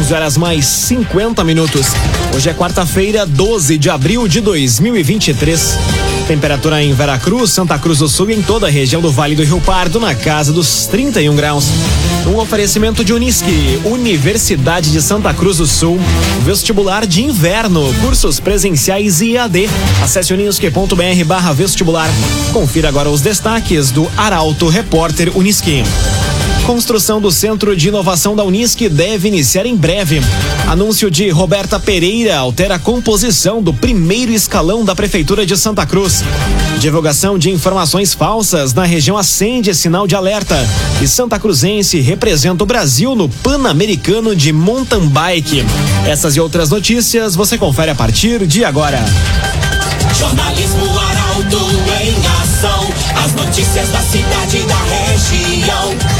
11 horas mais 50 minutos. Hoje é quarta-feira, 12 de abril de 2023. Temperatura em Veracruz, Santa Cruz do Sul e em toda a região do Vale do Rio Pardo na casa dos 31 graus. Um oferecimento de Unisque, Universidade de Santa Cruz do Sul, vestibular de inverno, cursos presenciais e EAD. Acesse unisque.br barra vestibular. Confira agora os destaques do Arauto Repórter Unisque. Construção do Centro de Inovação da Unisc deve iniciar em breve. Anúncio de Roberta Pereira altera a composição do primeiro escalão da Prefeitura de Santa Cruz. Divulgação de informações falsas na região acende sinal de alerta. E Santa Cruzense representa o Brasil no Pan-Americano de Mountain Bike. Essas e outras notícias você confere a partir de agora. Jornalismo Arauto em ação. As notícias da cidade e da região.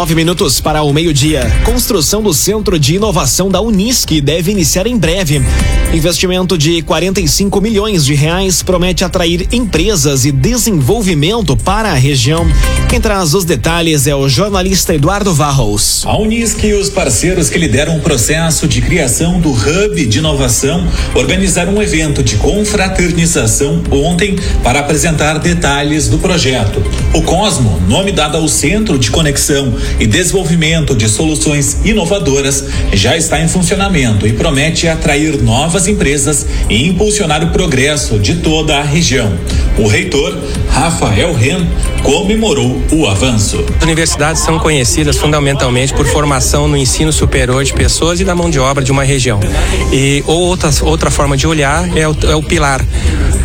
Nove minutos para o meio-dia. Construção do Centro de Inovação da Unisc deve iniciar em breve. Investimento de 45 milhões de reais promete atrair empresas e desenvolvimento para a região. Quem traz os detalhes é o jornalista Eduardo Varros. A Unisc e os parceiros que lideram o processo de criação do Hub de Inovação organizaram um evento de confraternização ontem para apresentar detalhes do projeto. O Cosmo, nome dado ao Centro de Conexão e desenvolvimento de soluções inovadoras já está em funcionamento e promete atrair novas empresas e impulsionar o progresso de toda a região. O reitor, Rafael Ren, comemorou o avanço. As universidades são conhecidas fundamentalmente por formação no ensino superior de pessoas e da mão de obra de uma região. E outra, outra forma de olhar é o, é o pilar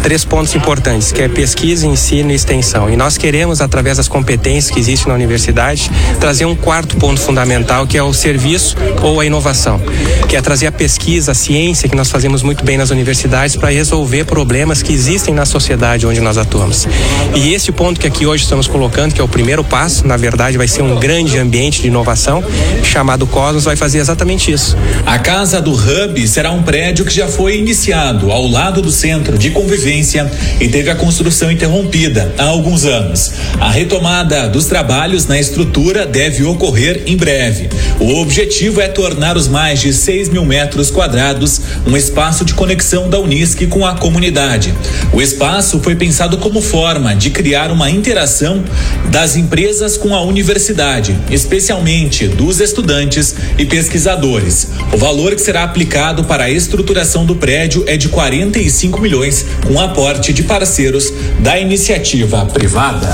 três pontos importantes, que é pesquisa, ensino e extensão. E nós queremos, através das competências que existem na universidade, trazer um quarto ponto fundamental, que é o serviço ou a inovação, que é trazer a pesquisa, a ciência que nós fazemos muito bem nas universidades para resolver problemas que existem na sociedade onde nós atuamos. E esse ponto que aqui hoje estamos colocando, que é o primeiro passo, na verdade vai ser um grande ambiente de inovação, chamado Cosmos, vai fazer exatamente isso. A Casa do Hub será um prédio que já foi iniciado ao lado do Centro de Convivência e teve a construção interrompida há alguns anos. A retomada dos trabalhos na estrutura deve ocorrer em breve. O objetivo é tornar os mais de 6 mil metros quadrados um espaço de conexão da Unisc com a comunidade. O espaço foi pensado como forma de criar uma interação das empresas com a universidade, especialmente dos estudantes e pesquisadores. O valor que será aplicado para a estruturação do prédio é de 45 milhões, com aporte de parceiros da iniciativa privada.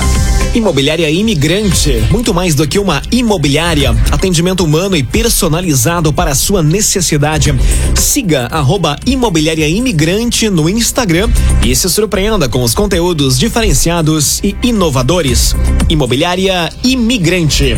Imobiliária Imigrante, muito mais do que uma imobiliária, atendimento humano e personalizado para a sua necessidade. Siga arroba Imobiliária Imigrante no Instagram e se surpreenda com os conteúdos diferenciados e inovadores. Imobiliária Imigrante.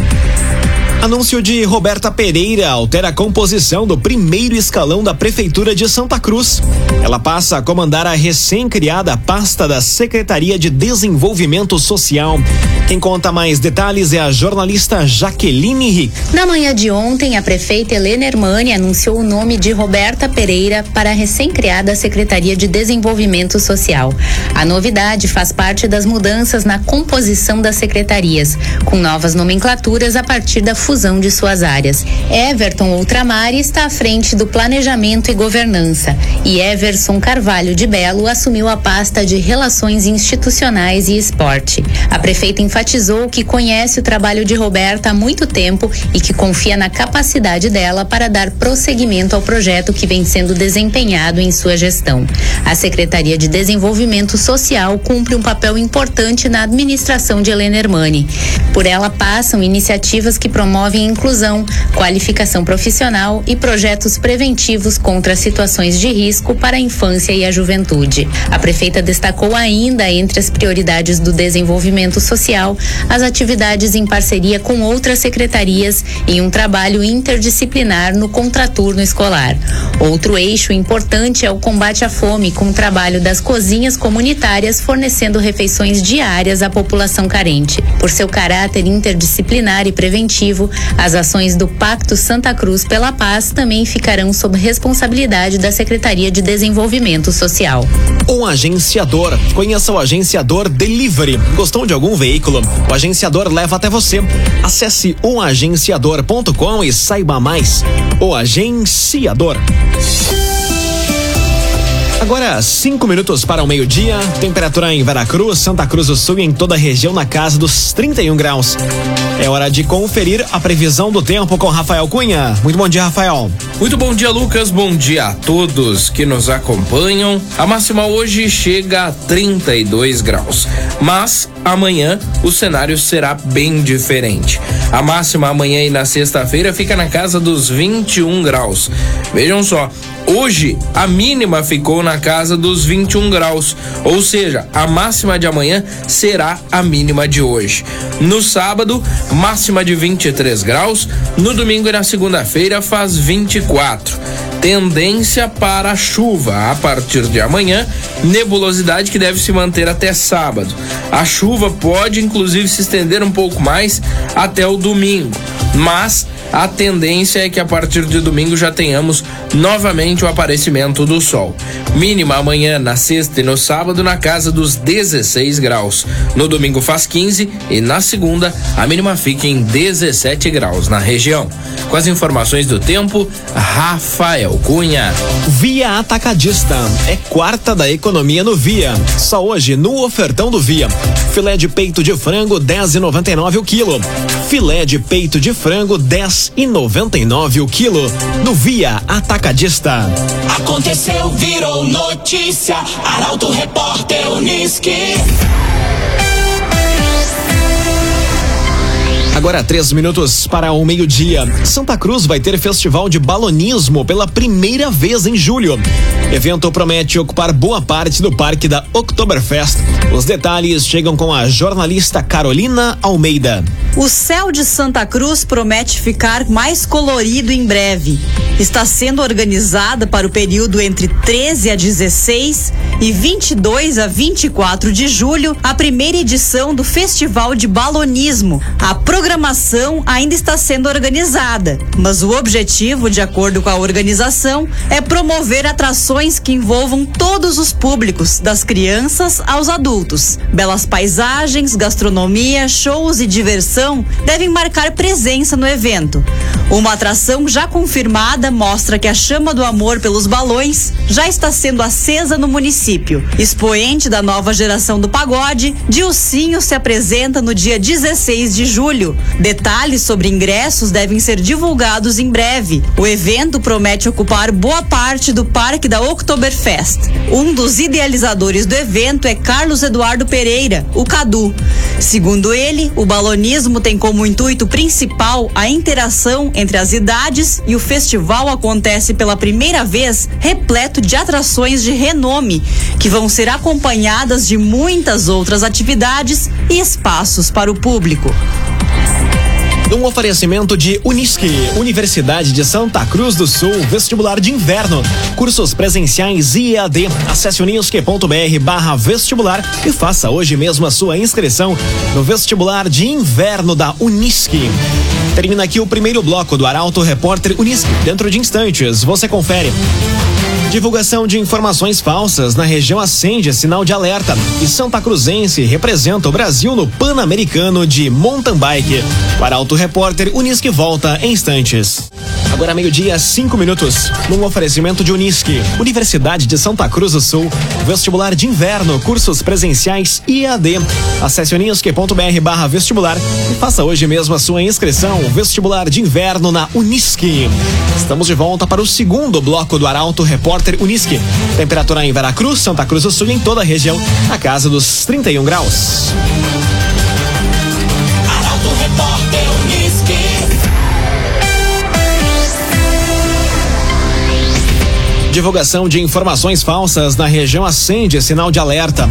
Anúncio de Roberta Pereira altera a composição do primeiro escalão da Prefeitura de Santa Cruz. Ela passa a comandar a recém-criada pasta da Secretaria de Desenvolvimento Social. Quem conta mais detalhes é a jornalista Jaqueline Rick. Na manhã de ontem, a prefeita Helena Hermani anunciou o nome de Roberta Pereira para a recém-criada Secretaria de Desenvolvimento Social. A novidade faz parte das mudanças na composição das secretarias, com novas nomenclaturas a partir da fusão de suas áreas. Everton Ultramar está à frente do planejamento e governança e Everson Carvalho de Belo assumiu a pasta de relações institucionais e esporte. A prefeita enfatizou que conhece o trabalho de Roberta há muito tempo e que confia na capacidade dela para dar prosseguimento ao projeto que vem sendo desempenhado em sua gestão. A Secretaria de Desenvolvimento Social cumpre um papel importante na administração de Helena Hermani. Por ela passam iniciativas que promovem inclusão, qualificação profissional e projetos preventivos contra situações de risco para a infância e a juventude. A prefeita destacou ainda entre as prioridades do desenvolvimento social as atividades em parceria com outras secretarias em um trabalho interdisciplinar no contraturno escolar. Outro eixo importante é o combate à fome, com o trabalho das cozinhas comunitárias fornecendo refeições diárias à população carente. Por seu caráter interdisciplinar e preventivo, as ações do Pacto Santa Cruz pela Paz também ficarão sob responsabilidade da Secretaria de Desenvolvimento Social. Um agenciador. Conheça o agenciador Delivery. Gostou de algum veículo? O agenciador leva até você. Acesse umagenciador.com e saiba mais. O agenciador. Agora, cinco minutos para o meio-dia. Temperatura em Veracruz, Santa Cruz do Sul e em toda a região na casa dos 31 graus. É hora de conferir a previsão do tempo com Rafael Cunha. Muito bom dia, Rafael. Muito bom dia, Lucas. Bom dia a todos que nos acompanham. A máxima hoje chega a 32 graus, mas amanhã o cenário será bem diferente. A máxima amanhã e na sexta-feira fica na casa dos 21 graus. Vejam só, Hoje, a mínima ficou na casa dos 21 graus, ou seja, a máxima de amanhã será a mínima de hoje. No sábado, máxima de 23 graus, no domingo e na segunda-feira faz 24. Tendência para chuva a partir de amanhã, nebulosidade que deve se manter até sábado. A chuva pode inclusive se estender um pouco mais até o domingo, mas a tendência é que a partir de domingo já tenhamos novamente o aparecimento do sol. Mínima amanhã, na sexta e no sábado, na casa dos 16 graus. No domingo faz 15 e na segunda, a mínima fica em 17 graus na região. Com as informações do tempo, Rafael Cunha. Via Atacadista. É quarta da economia no Via. Só hoje, no ofertão do Via. Filé de peito de frango, 10,99 o quilo. Filé de peito de frango, 10 e noventa e nove o quilo no Via Atacadista. Aconteceu, virou notícia. Arauto Repórter Uniski. Agora três minutos para o meio-dia. Santa Cruz vai ter festival de balonismo pela primeira vez em julho. Evento promete ocupar boa parte do parque da Oktoberfest. Os detalhes chegam com a jornalista Carolina Almeida. O céu de Santa Cruz promete ficar mais colorido em breve. Está sendo organizada para o período entre 13 a 16 e 22 a 24 de julho a primeira edição do Festival de Balonismo. A ainda está sendo organizada, mas o objetivo, de acordo com a organização, é promover atrações que envolvam todos os públicos, das crianças aos adultos. Belas paisagens, gastronomia, shows e diversão devem marcar presença no evento. Uma atração já confirmada mostra que a chama do amor pelos balões já está sendo acesa no município. Expoente da nova geração do pagode, Dilcinho se apresenta no dia 16 de julho. Detalhes sobre ingressos devem ser divulgados em breve. O evento promete ocupar boa parte do parque da Oktoberfest. Um dos idealizadores do evento é Carlos Eduardo Pereira, o Cadu. Segundo ele, o balonismo tem como intuito principal a interação entre as idades e o festival acontece pela primeira vez repleto de atrações de renome, que vão ser acompanhadas de muitas outras atividades e espaços para o público. Um oferecimento de Unisque, Universidade de Santa Cruz do Sul, vestibular de inverno. Cursos presenciais e EAD. Acesse unisque.br barra vestibular e faça hoje mesmo a sua inscrição no vestibular de inverno da Unisque. Termina aqui o primeiro bloco do Arauto Repórter Unisque. Dentro de instantes, você confere. Divulgação de informações falsas na região acende sinal de alerta. E Santa Cruzense representa o Brasil no Pan-Americano de Mountain Bike. Para Auto Repórter, Unisque volta em instantes. Agora meio-dia, cinco minutos. Num oferecimento de Unisque, Universidade de Santa Cruz do Sul, vestibular de inverno, cursos presenciais e EAD. Acesse unisque.br barra vestibular e faça hoje mesmo a sua inscrição. Vestibular de inverno na Unisque. Estamos de volta para o segundo bloco do Arauto Repórter Unisque. Temperatura em Veracruz, Santa Cruz do Sul e em toda a região, na casa dos 31 graus. Arauto Repórter Uniski. Divulgação de informações falsas na região acende sinal de alerta.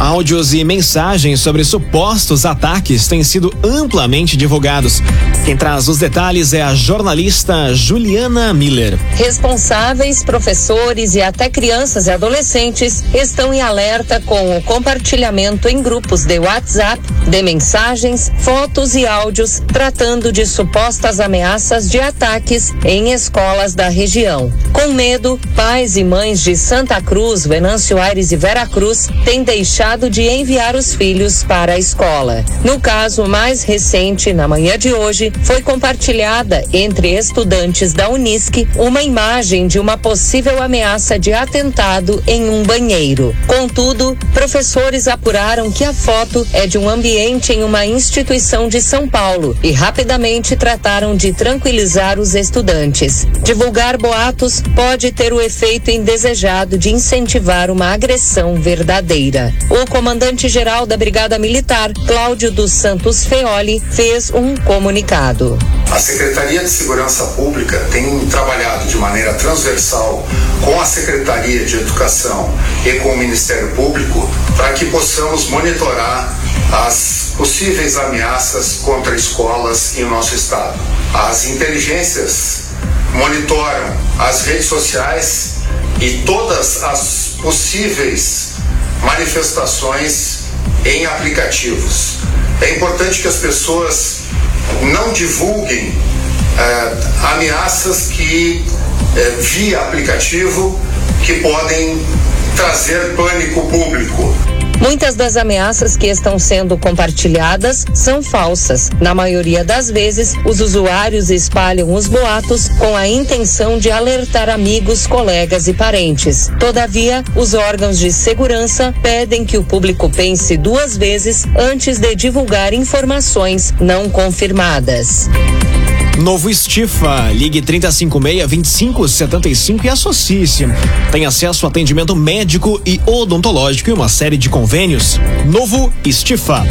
Áudios e mensagens sobre supostos ataques têm sido amplamente divulgados. Quem traz os detalhes é a jornalista Juliana Miller. Responsáveis, professores e até crianças e adolescentes estão em alerta com o compartilhamento em grupos de WhatsApp de mensagens, fotos e áudios tratando de supostas ameaças de ataques em escolas da região. Com medo, pais e mães de Santa Cruz, Venâncio Aires e Vera Cruz têm deixado de enviar os filhos para a escola. No caso mais recente, na manhã de hoje, foi compartilhada entre estudantes da Unisc uma imagem de uma possível ameaça de atentado em um banheiro. Contudo, professores apuraram que a foto é de um ambiente em uma instituição de São Paulo e rapidamente trataram de tranquilizar os estudantes. Divulgar boatos pode ter o efeito indesejado de incentivar uma agressão verdadeira. O comandante-geral da Brigada Militar, Cláudio dos Santos Feoli, fez um comunicado. A Secretaria de Segurança Pública tem trabalhado de maneira transversal com a Secretaria de Educação e com o Ministério Público para que possamos monitorar as possíveis ameaças contra escolas em nosso estado. As inteligências monitoram as redes sociais e todas as possíveis manifestações em aplicativos. É importante que as pessoas não divulguem eh, ameaças que eh, via aplicativo que podem trazer pânico público. Muitas das ameaças que estão sendo compartilhadas são falsas. Na maioria das vezes, os usuários espalham os boatos com a intenção de alertar amigos, colegas e parentes. Todavia, os órgãos de segurança pedem que o público pense duas vezes antes de divulgar informações não confirmadas. Novo Estifa, ligue 3056-2575 e associe-se. Tem acesso a atendimento médico e odontológico e uma série de convênios. Novo Estifa.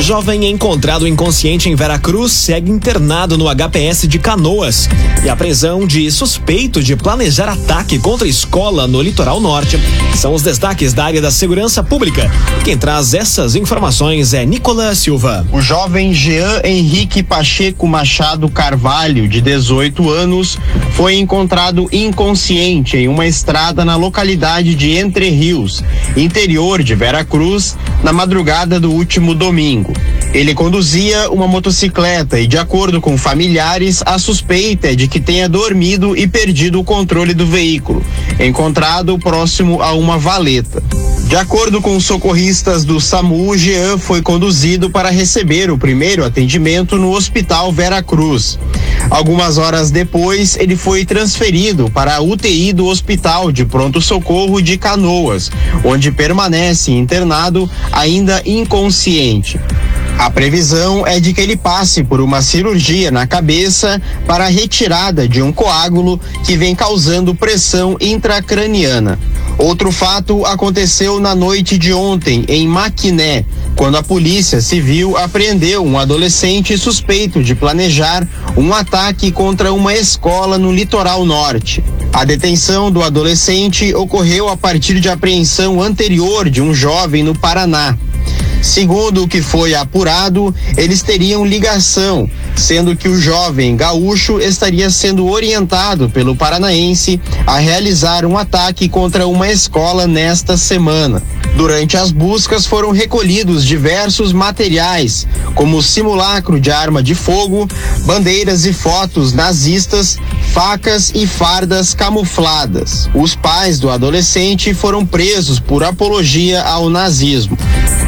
Jovem encontrado inconsciente em Veracruz segue internado no HPS de Canoas. E a prisão de suspeito de planejar ataque contra escola no litoral norte são os destaques da área da segurança pública. Quem traz essas informações é Nicolas Silva. O jovem Jean Henrique Pacheco Machado Carvalho, de 18 anos, foi encontrado inconsciente em uma estrada na localidade de Entre Rios, interior de Veracruz, na madrugada do último domingo. Ele conduzia uma motocicleta e, de acordo com familiares, a suspeita é de que tenha dormido e perdido o controle do veículo, encontrado próximo a uma valeta. De acordo com os socorristas do SAMU, Jean foi conduzido para receber o primeiro atendimento no Hospital Vera Cruz. Algumas horas depois, ele foi transferido para a UTI do Hospital de Pronto Socorro de Canoas, onde permanece internado ainda inconsciente. A previsão é de que ele passe por uma cirurgia na cabeça para a retirada de um coágulo que vem causando pressão intracraniana. Outro fato aconteceu na noite de ontem, em Maquiné, quando a Polícia Civil apreendeu um adolescente suspeito de planejar um ataque contra uma escola no litoral norte. A detenção do adolescente ocorreu a partir de apreensão anterior de um jovem no Paraná. Segundo o que foi apurado, eles teriam ligação, sendo que o jovem gaúcho estaria sendo orientado pelo paranaense a realizar um ataque contra uma escola nesta semana. Durante as buscas foram recolhidos diversos materiais, como simulacro de arma de fogo, bandeiras e fotos nazistas, facas e fardas camufladas. Os pais do adolescente foram presos por apologia ao nazismo.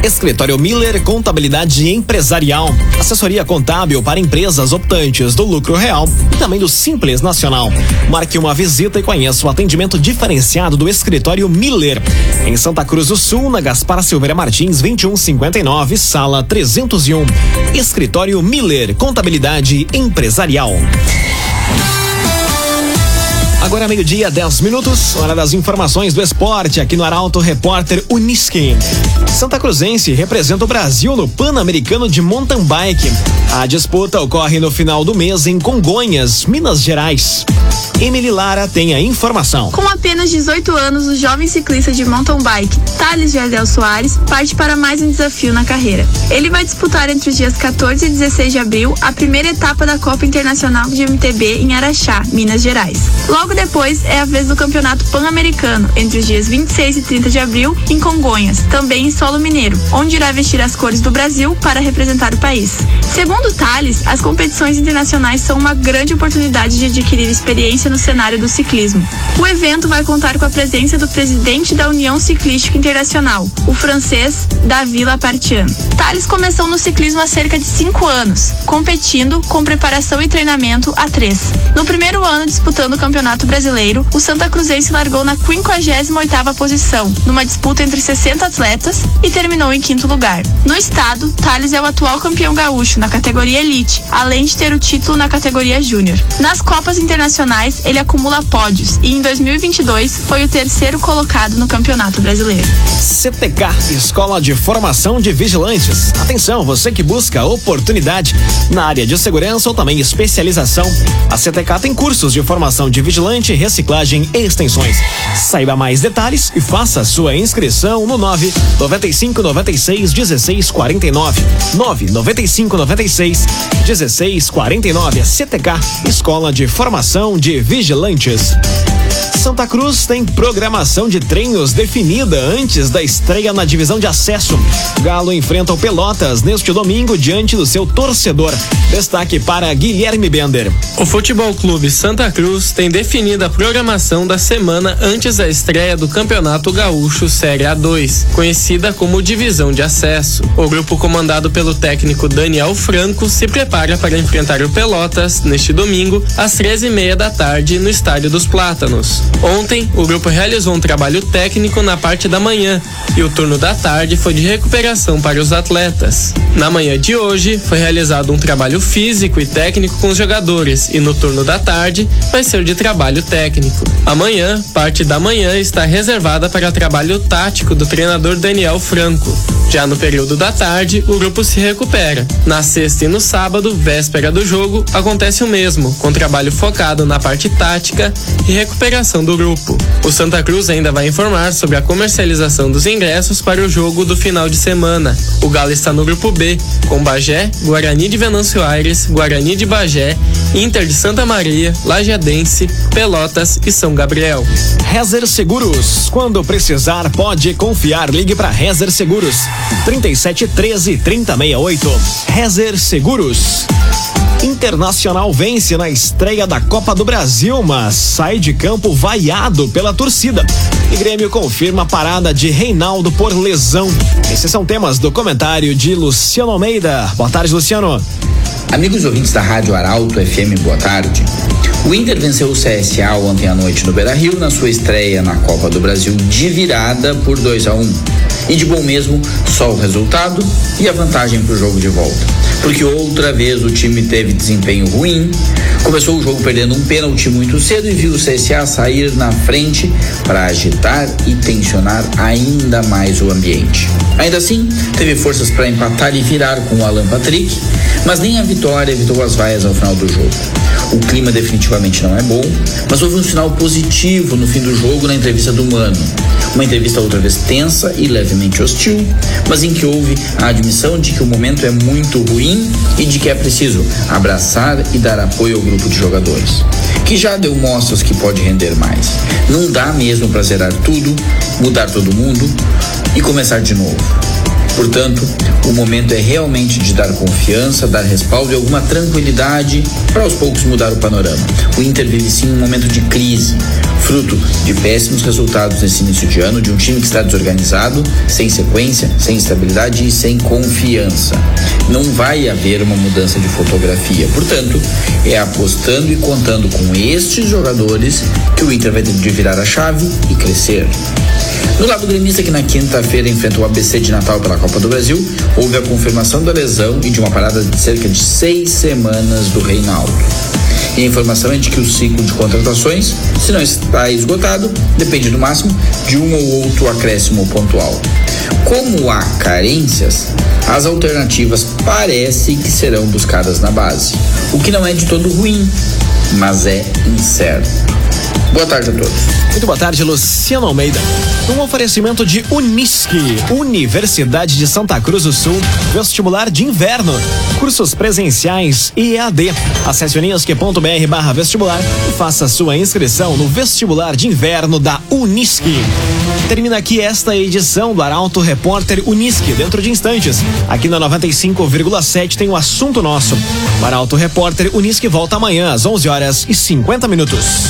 Escritório Miller Contabilidade Empresarial. Assessoria contábil para empresas optantes do lucro real e também do Simples Nacional. Marque uma visita e conheça o atendimento diferenciado do Escritório Miller. Em Santa Cruz do Sul, na Gaspar Silveira Martins, 2159, sala 301. Escritório Miller Contabilidade Empresarial. Agora meio-dia, 10 minutos, hora das informações do esporte aqui no Arauto Repórter Uniski. Santa Cruzense representa o Brasil no Pan-Americano de Mountain Bike. A disputa ocorre no final do mês em Congonhas, Minas Gerais. Emily Lara tem a informação. Com apenas 18 anos, o jovem ciclista de mountain bike, Thales Jardel Soares, parte para mais um desafio na carreira. Ele vai disputar entre os dias 14 e 16 de abril a primeira etapa da Copa Internacional de MTB em Araxá, Minas Gerais. Logo depois é a vez do Campeonato Pan-Americano, entre os dias 26 e 30 de abril, em Congonhas, também em solo mineiro, onde irá vestir as cores do Brasil para representar o país. Segundo Thales, as competições internacionais são uma grande oportunidade de adquirir experiência no cenário do ciclismo. O evento vai contar com a presença do presidente da União Ciclística Internacional, o francês Davi Lapartian. Thales começou no ciclismo há cerca de cinco anos, competindo com preparação e treinamento há três. No primeiro ano disputando o Campeonato Brasileiro, o Santa Cruzense largou na 58ª posição, numa disputa entre 60 atletas e terminou em quinto lugar. No estado, Thales é o atual campeão gaúcho na categoria Elite, além de ter o título na categoria Júnior. Nas Copas Internacionais, ele acumula pódios e em 2022 foi o terceiro colocado no Campeonato Brasileiro. CTK, Escola de Formação de Vigilantes. Atenção, você que busca oportunidade na área de segurança ou também especialização. A CTK tem cursos de formação de vigilante, reciclagem e extensões. Saiba mais detalhes e faça sua inscrição no 9 95 96 16 49. 9 95 96 16 49. CTK, Escola de Formação de Vigilantes. Santa Cruz tem programação de treinos definida antes da estreia na divisão de acesso. Galo enfrenta o Pelotas neste domingo diante do seu torcedor. Destaque para Guilherme Bender. O Futebol Clube Santa Cruz tem definida a programação da semana antes da estreia do Campeonato Gaúcho Série A2, conhecida como Divisão de Acesso. O grupo comandado pelo técnico Daniel Franco se prepara para enfrentar o Pelotas neste domingo às 13h30 da tarde no Estádio dos Plátanos. Ontem, o grupo realizou um trabalho técnico na parte da manhã e o turno da tarde foi de recuperação para os atletas. Na manhã de hoje, foi realizado um trabalho físico e técnico com os jogadores e no turno da tarde vai ser de trabalho técnico. Amanhã, parte da manhã está reservada para trabalho tático do treinador Daniel Franco. Já no período da tarde, o grupo se recupera. Na sexta e no sábado, véspera do jogo, acontece o mesmo, com trabalho focado na parte tática e recuperação do grupo. O Santa Cruz ainda vai informar sobre a comercialização dos ingressos para o jogo do final de semana. O Galo está no grupo B, com Bagé, Guarani de Venâncio Aires, Guarani de Bagé, Inter de Santa Maria, Lajadense, Pelotas e São Gabriel. Rezer Seguros. Quando precisar, pode confiar. Ligue para Rezer Seguros. 3713 3068. Rezer Seguros. Internacional vence na estreia da Copa do Brasil, mas sai de campo vaiado pela torcida. E Grêmio confirma a parada de Reinaldo por lesão. Esses são temas do comentário de Luciano Almeida. Boa tarde, Luciano. Amigos ouvintes da Rádio Arauto FM, boa tarde. O Inter venceu o CSA ontem à noite no Beira Rio na sua estreia na Copa do Brasil de virada por 2 a 1 um. E de bom mesmo, só o resultado e a vantagem para o jogo de volta. Porque outra vez o time teve desempenho ruim, começou o jogo perdendo um pênalti muito cedo e viu o CSA sair na frente para agitar e tensionar ainda mais o ambiente. Ainda assim, teve forças para empatar e virar com o Alan Patrick, mas nem a vitória evitou as vaias ao final do jogo. O clima definitivamente não é bom, mas houve um sinal positivo no fim do jogo na entrevista do Mano. Uma entrevista outra vez tensa e levemente hostil, mas em que houve a admissão de que o momento é muito ruim e de que é preciso abraçar e dar apoio ao grupo de jogadores. Que já deu mostras que pode render mais. Não dá mesmo para zerar tudo, mudar todo mundo e começar de novo. Portanto, o momento é realmente de dar confiança, dar respaldo e alguma tranquilidade para aos poucos mudar o panorama. O Inter vive sim um momento de crise, fruto de péssimos resultados nesse início de ano, de um time que está desorganizado, sem sequência, sem estabilidade e sem confiança. Não vai haver uma mudança de fotografia. Portanto, é apostando e contando com estes jogadores que o Inter vai ter de virar a chave e crescer. No lado gremista, que na quinta-feira enfrentou o ABC de Natal pela Copa do Brasil, houve a confirmação da lesão e de uma parada de cerca de seis semanas do Reinaldo. E a informação é de que o ciclo de contratações, se não está esgotado, depende no máximo de um ou outro acréscimo pontual. Como há carências, as alternativas parecem que serão buscadas na base, o que não é de todo ruim, mas é incerto. Boa tarde a todos. Muito boa tarde, Luciano Almeida. Um oferecimento de Unisque, Universidade de Santa Cruz do Sul, vestibular de inverno, cursos presenciais e EAD. Acesse unisque.br barra vestibular e faça sua inscrição no vestibular de inverno da Unisque. Termina aqui esta edição do Arauto Repórter Unisque. Dentro de instantes, aqui na 95,7 tem o assunto nosso. O Arauto Repórter Unisque volta amanhã às 11 horas e 50 minutos.